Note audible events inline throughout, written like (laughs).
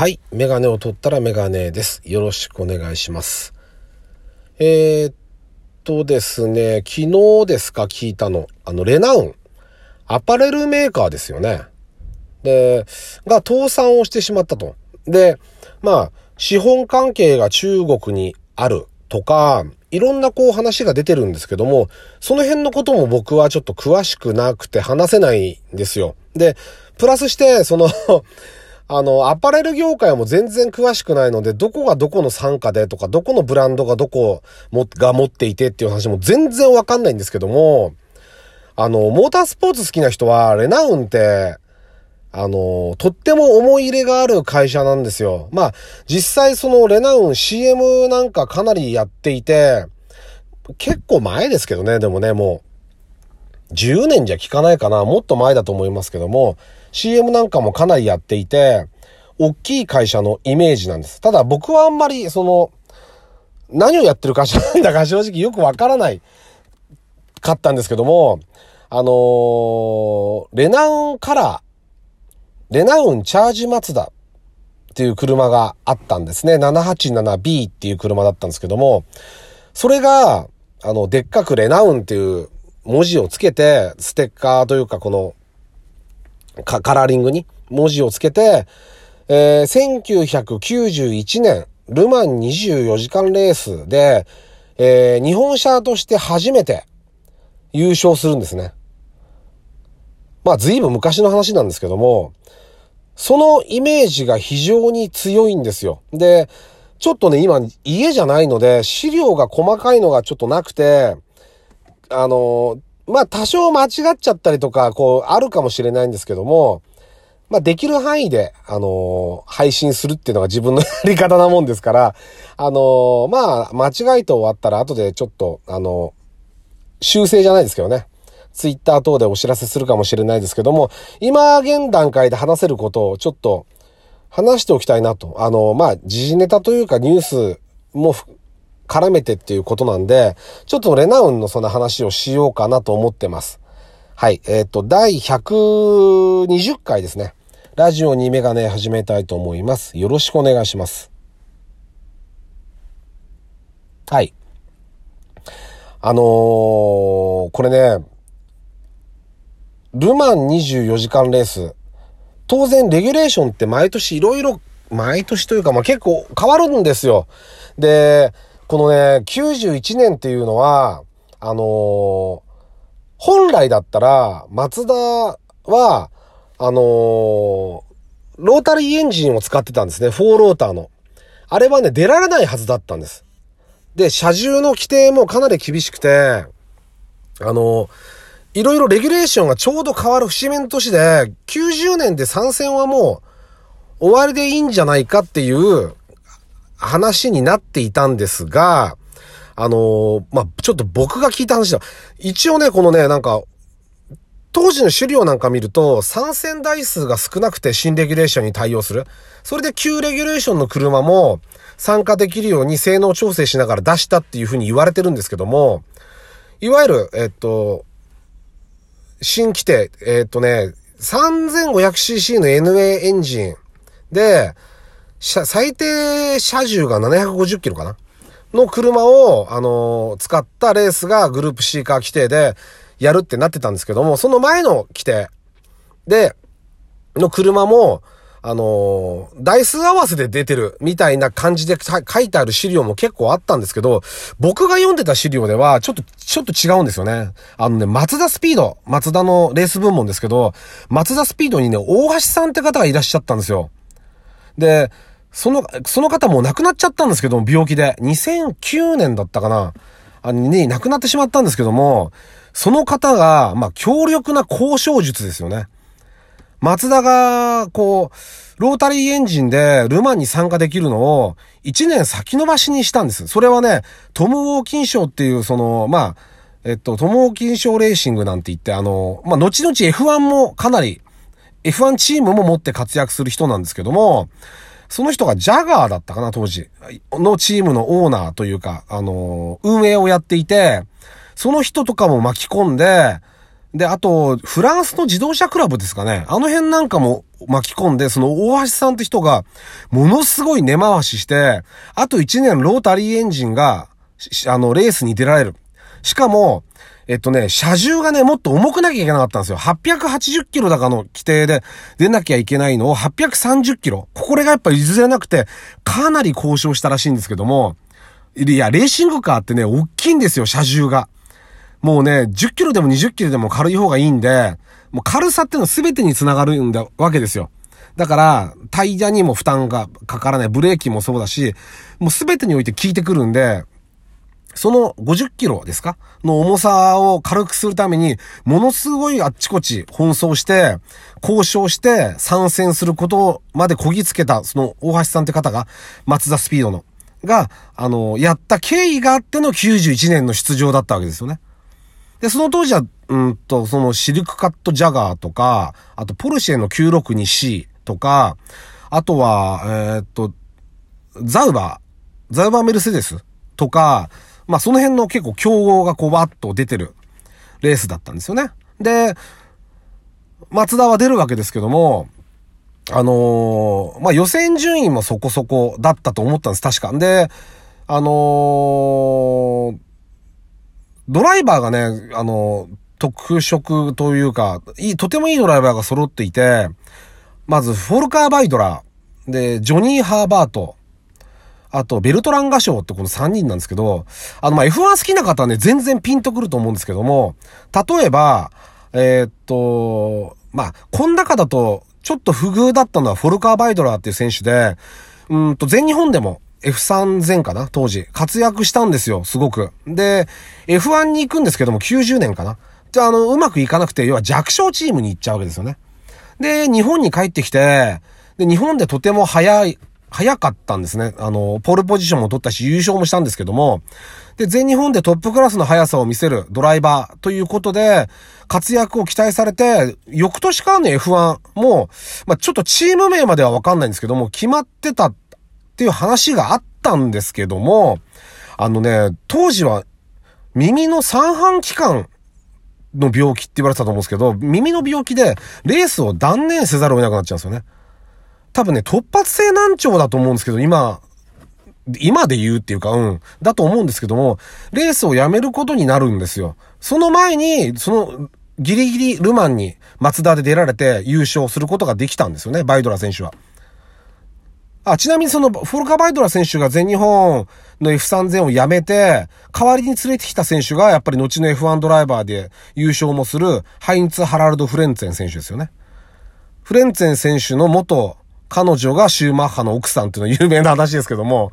はい。メガネを取ったらメガネです。よろしくお願いします。えー、っとですね、昨日ですか？聞いたの。あの、レナウン。アパレルメーカーですよね。で、が倒産をしてしまったと。で、まあ、資本関係が中国にあるとか、いろんなこう話が出てるんですけども、その辺のことも僕はちょっと詳しくなくて話せないんですよ。で、プラスして、そのあの、アパレル業界も全然詳しくないので、どこがどこの参加でとか、どこのブランドがどこもが持っていてっていう話も全然わかんないんですけども、あの、モータースポーツ好きな人は、レナウンって、あの、とっても思い入れがある会社なんですよ。まあ、実際そのレナウン CM なんかかなりやっていて、結構前ですけどね、でもね、もう、10年じゃ効かないかな、もっと前だと思いますけども、CM なんかもかなりやっていて、大きい会社のイメージなんです。ただ僕はあんまり、その、何をやってる会社なんだか (laughs) 正直よくわからないかったんですけども、あのーレナウンカラー、レナウンチャージマツダっていう車があったんですね。787B っていう車だったんですけども、それが、あの、でっかくレナウンっていう文字をつけて、ステッカーというかこの、カラーリングに文字をつけて、えー1991年、ルマン24時間レースで、えー日本車として初めて優勝するんですね。まあ、随分昔の話なんですけども、そのイメージが非常に強いんですよ。で、ちょっとね、今、家じゃないので、資料が細かいのがちょっとなくて、あの、まあ、多少間違っちゃったりとか、こう、あるかもしれないんですけども、まあ、できる範囲で、あの配信するっていうのが自分のやり方なもんですから、あのまあ、間違いと終わったら後でちょっと、あの修正じゃないですけどね。ツイッター等でお知らせするかもしれないですけども、今現段階で話せることをちょっと話しておきたいなと。あの、まあ、時事ネタというかニュースも絡めてっていうことなんで、ちょっとレナウンのそんな話をしようかなと思ってます。はい。えっ、と、第120回ですね。ラジオにメガネ始めたいと思います。よろしくお願いします。はい。あのー、これね、ルマン24時間レース。当然、レギュレーションって毎年いろいろ、毎年というか、まあ、結構変わるんですよ。で、このね、91年っていうのは、あのー、本来だったら、松田は、あのー、ロータリーエンジンを使ってたんですね。フォーローターの。あれはね、出られないはずだったんです。で、車重の規定もかなり厳しくて、あの、いろいろレギュレーションがちょうど変わる節目の年で、90年で参戦はもう終わりでいいんじゃないかっていう話になっていたんですが、あのまあ、ちょっと僕が聞いた話だ。一応ね、このね、なんか、当時の資料なんか見ると、参戦台数が少なくて新レギュレーションに対応する。それで旧レギュレーションの車も参加できるように性能調整しながら出したっていうふうに言われてるんですけども、いわゆる、えっと、新規定、えっとね、3500cc の NA エンジンで、最低車重が750キロかな？の車を、あのー、使ったレースがグループ C カー規定でやるってなってたんですけども、その前の規定で、の車も、あのー、台数合わせで出てるみたいな感じで書いてある資料も結構あったんですけど、僕が読んでた資料では、ちょっと、ちょっと違うんですよね。あのね、松田スピード、松田のレース部門ですけど、松田スピードにね、大橋さんって方がいらっしゃったんですよ。で、その、その方もう亡くなっちゃったんですけども、病気で。2009年だったかな。あのね、亡くなってしまったんですけども、その方が、まあ、強力な交渉術ですよね。松田が、こう、ロータリーエンジンでルマンに参加できるのを1年先延ばしにしたんです。それはね、トム・ウォーキン賞っていう、その、まあ、えっと、トム・ウォーキン賞レーシングなんて言って、あの、まあ、後々 F1 もかなり、F1 チームも持って活躍する人なんですけども、その人がジャガーだったかな、当時。のチームのオーナーというか、あの、運営をやっていて、その人とかも巻き込んで、で、あと、フランスの自動車クラブですかね。あの辺なんかも巻き込んで、その大橋さんって人が、ものすごい根回しして、あと1年ロータリーエンジンが、あの、レースに出られる。しかも、えっとね、車重がね、もっと重くなきゃいけなかったんですよ。880キロだかの規定で出なきゃいけないのを830キロ。これがやっぱ譲れなくて、かなり交渉したらしいんですけども、いや、レーシングカーってね、大きいんですよ、車重が。もうね、10キロでも20キロでも軽い方がいいんで、もう軽さっていうのは全てにつながるんだわけですよ。だから、タイヤにも負担がかからない、ブレーキもそうだし、もう全てにおいて効いてくるんで、その50キロですか？の重さを軽くするために、ものすごいあっちこっち奔走して、交渉して参戦することまでこぎつけた、その大橋さんって方が、松田スピードの、が、あの、やった経緯があっての91年の出場だったわけですよね。で、その当時は、うんと、そのシルクカットジャガーとか、あとポルシェの 962C とか、あとは、えー、っと、ザウバー、ザウバーメルセデスとか、まあその辺の結構競合がこうバッと出てるレースだったんですよね。で、松田は出るわけですけども、あのー、まあ予選順位もそこそこだったと思ったんです、確か。で、あのー、ドライバーがね、あの、特色というか、いい、とてもいいドライバーが揃っていて、まず、フォルカー・バイドラー、で、ジョニー・ハーバート、あと、ベルトラン・ガショーってこの3人なんですけど、あの、ま、F1 好きな方はね、全然ピンとくると思うんですけども、例えば、えー、っと、まあ、こん中だと、ちょっと不遇だったのはフォルカー・バイドラーっていう選手で、うんと、全日本でも、F3000 かな当時。活躍したんですよ、すごく。で、F1 に行くんですけども、90年かなじゃあ、あの、うまくいかなくて、要は弱小チームに行っちゃうわけですよね。で、日本に帰ってきて、で、日本でとても早い、早かったんですね。あの、ポールポジションも取ったし、優勝もしたんですけども、で、全日本でトップクラスの速さを見せるドライバーということで、活躍を期待されて、翌年からの F1 も、まあ、ちょっとチーム名まではわかんないんですけども、決まってたっていう話があったんですけども、あのね、当時は耳の三半規管の病気って言われてたと思うんですけど、耳の病気でレースを断念せざるを得なくなっちゃうんですよね。多分ね、突発性難聴だと思うんですけど、今、今で言うっていうか、うん、だと思うんですけども、レースをやめることになるんですよ。その前に、その、ギリギリルマンに松田で出られて優勝することができたんですよね、バイドラ選手は。あ、ちなみにその、フォルカ・バイドラ選手が全日本の F3000 を辞めて、代わりに連れてきた選手が、やっぱり後の F1 ドライバーで優勝もする、ハインツ・ハラルド・フレンツェン選手ですよね。フレンツェン選手の元、彼女がシューマッハの奥さんっていうのは有名な話ですけども、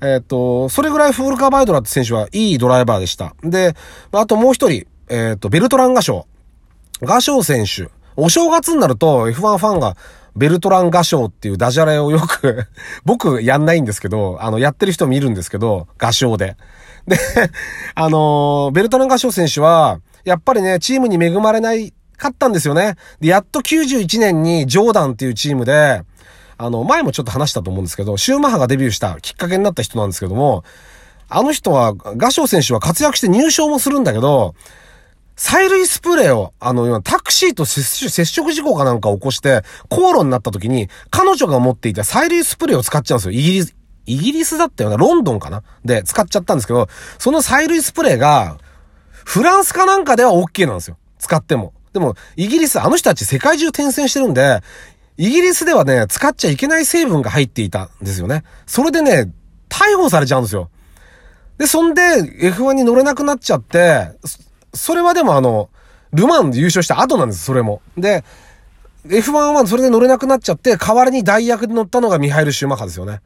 えっ、と、それぐらいフォルカ・バイドラって選手はいいドライバーでした。で、あともう一人、えっ、と、ベルトラン・ガショー。ガショー選手。お正月になると F1 ファンがベルトラン画賞っていうダジャレをよく (laughs) 僕やんないんですけど、あの、やってる人もいるんですけど、画賞で。で、あのー、ベルトラン画賞選手は、やっぱりね、チームに恵まれないかったんですよね。で、やっと91年にジョーダンっていうチームで、あの、前もちょっと話したと思うんですけど、シューマッハがデビューしたきっかけになった人なんですけども、あの人は、画賞選手は活躍して入賞もするんだけど、催涙スプレーを、あの、タクシーと接触事故かなんか起こして、口論になった時に、彼女が持っていた催涙スプレーを使っちゃうんですよ。イギリス、イギリスだったよな、ロンドンかな？で、使っちゃったんですけど、その催涙スプレーが、フランスかなんかでは OK なんですよ。使っても。でも、イギリス、あの人たち世界中転戦してるんで、イギリスではね、使っちゃいけない成分が入っていたんですよね。それでね、逮捕されちゃうんですよ。で、そんで F1 に乗れなくなっちゃって、それはでもあの、ルマンで優勝した後なんです、それも。で、F1 はそれで乗れなくなっちゃって、代わりに代役で乗ったのがミハイル・シューマッハですよね。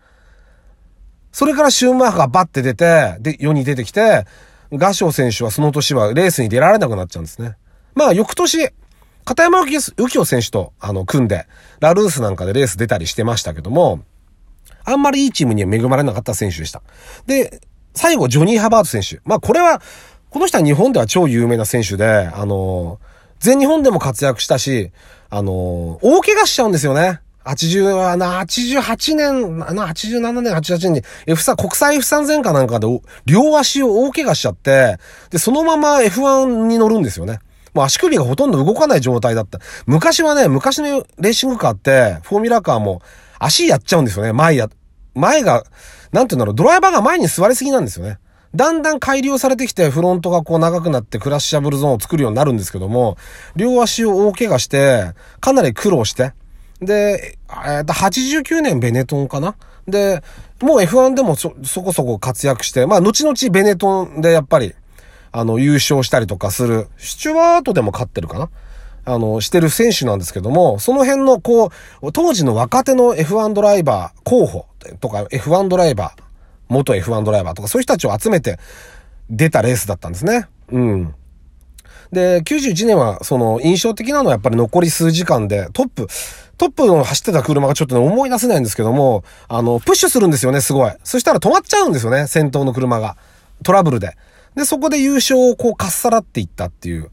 それからシューマッハがバッて出て、で、世に出てきて、ガショー選手はその年はレースに出られなくなっちゃうんですね。まあ、翌年、片山右京選手と、あの、組んで、ラルースなんかでレース出たりしてましたけども、あんまりいいチームには恵まれなかった選手でした。で、最後、ジョニー・ハバート選手。まあ、これは、この人は日本では超有名な選手で、あの、全日本でも活躍したし、あの、大怪我しちゃうんですよね。80、な、88年、な、87年、88年に F3、国際 F3000 かなんかで、両足を大怪我しちゃって、で、そのまま F1 に乗るんですよね。もう足首がほとんど動かない状態だった。昔はね、昔のレーシングカーって、フォーミュラカーも足やっちゃうんですよね。前や、前が、なんて言うんだろう、ドライバーが前に座りすぎなんですよね。だんだん改良されてきて、フロントがこう長くなってクラッシャブルゾーンを作るようになるんですけども、両足を大怪我して、かなり苦労して、で、えっと、89年ベネトンかな？で、もう F1 でもそ、そこそこ活躍して、まあ、後々ベネトンでやっぱり、あの、優勝したりとかする、スチュワートでも勝ってるかな？あの、してる選手なんですけども、その辺の、こう、当時の若手の F1 ドライバー候補とか F1 ドライバー、元 F1 ドライバーとかそういう人たちを集めて出たレースだったんですね。うん。で、91年は、その、印象的なのはやっぱり残り数時間で、トップ、トップの走ってた車がちょっとね、思い出せないんですけども、あの、プッシュするんですよね、すごい。そしたら止まっちゃうんですよね、先頭の車が。トラブルで。で、そこで優勝をこう、かっさらっていったっていう。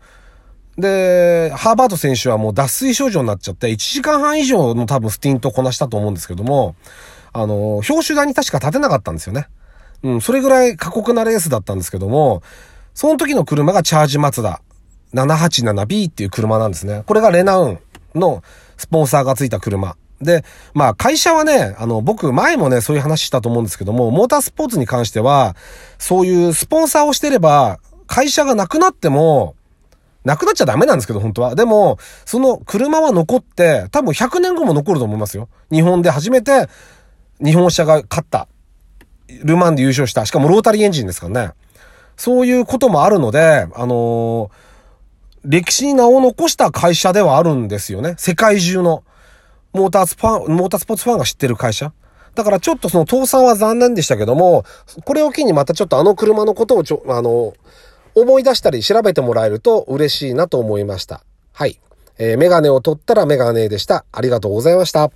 で、ハーバート選手はもう脱水症状になっちゃって、1時間半以上の多分スティントをこなしたと思うんですけども、あの、表彰台に確か立てなかったんですよね。うん、それぐらい過酷なレースだったんですけども、その時の車がチャージマツダ 787B っていう車なんですね。これがレナウンのスポンサーがついた車。で、まあ会社はね、あの僕前もね、そういう話したと思うんですけども、モータースポーツに関しては、そういうスポンサーをしてれば、会社がなくなっても、なくなっちゃダメなんですけど、本当は。でも、その車は残って、多分100年後も残ると思いますよ。日本で初めて、日本車が勝った。ルマンで優勝した。しかもロータリーエンジンですからね。そういうこともあるので、あのー、歴史に名を残した会社ではあるんですよね。世界中の。モータースファン、モータースポーツファンが知ってる会社？だからちょっとその倒産は残念でしたけども、これを機にまたちょっとあの車のことをちょ、あの、思い出したり調べてもらえると嬉しいなと思いました。はい。えー、メガネを取ったらメガネでした。ありがとうございました。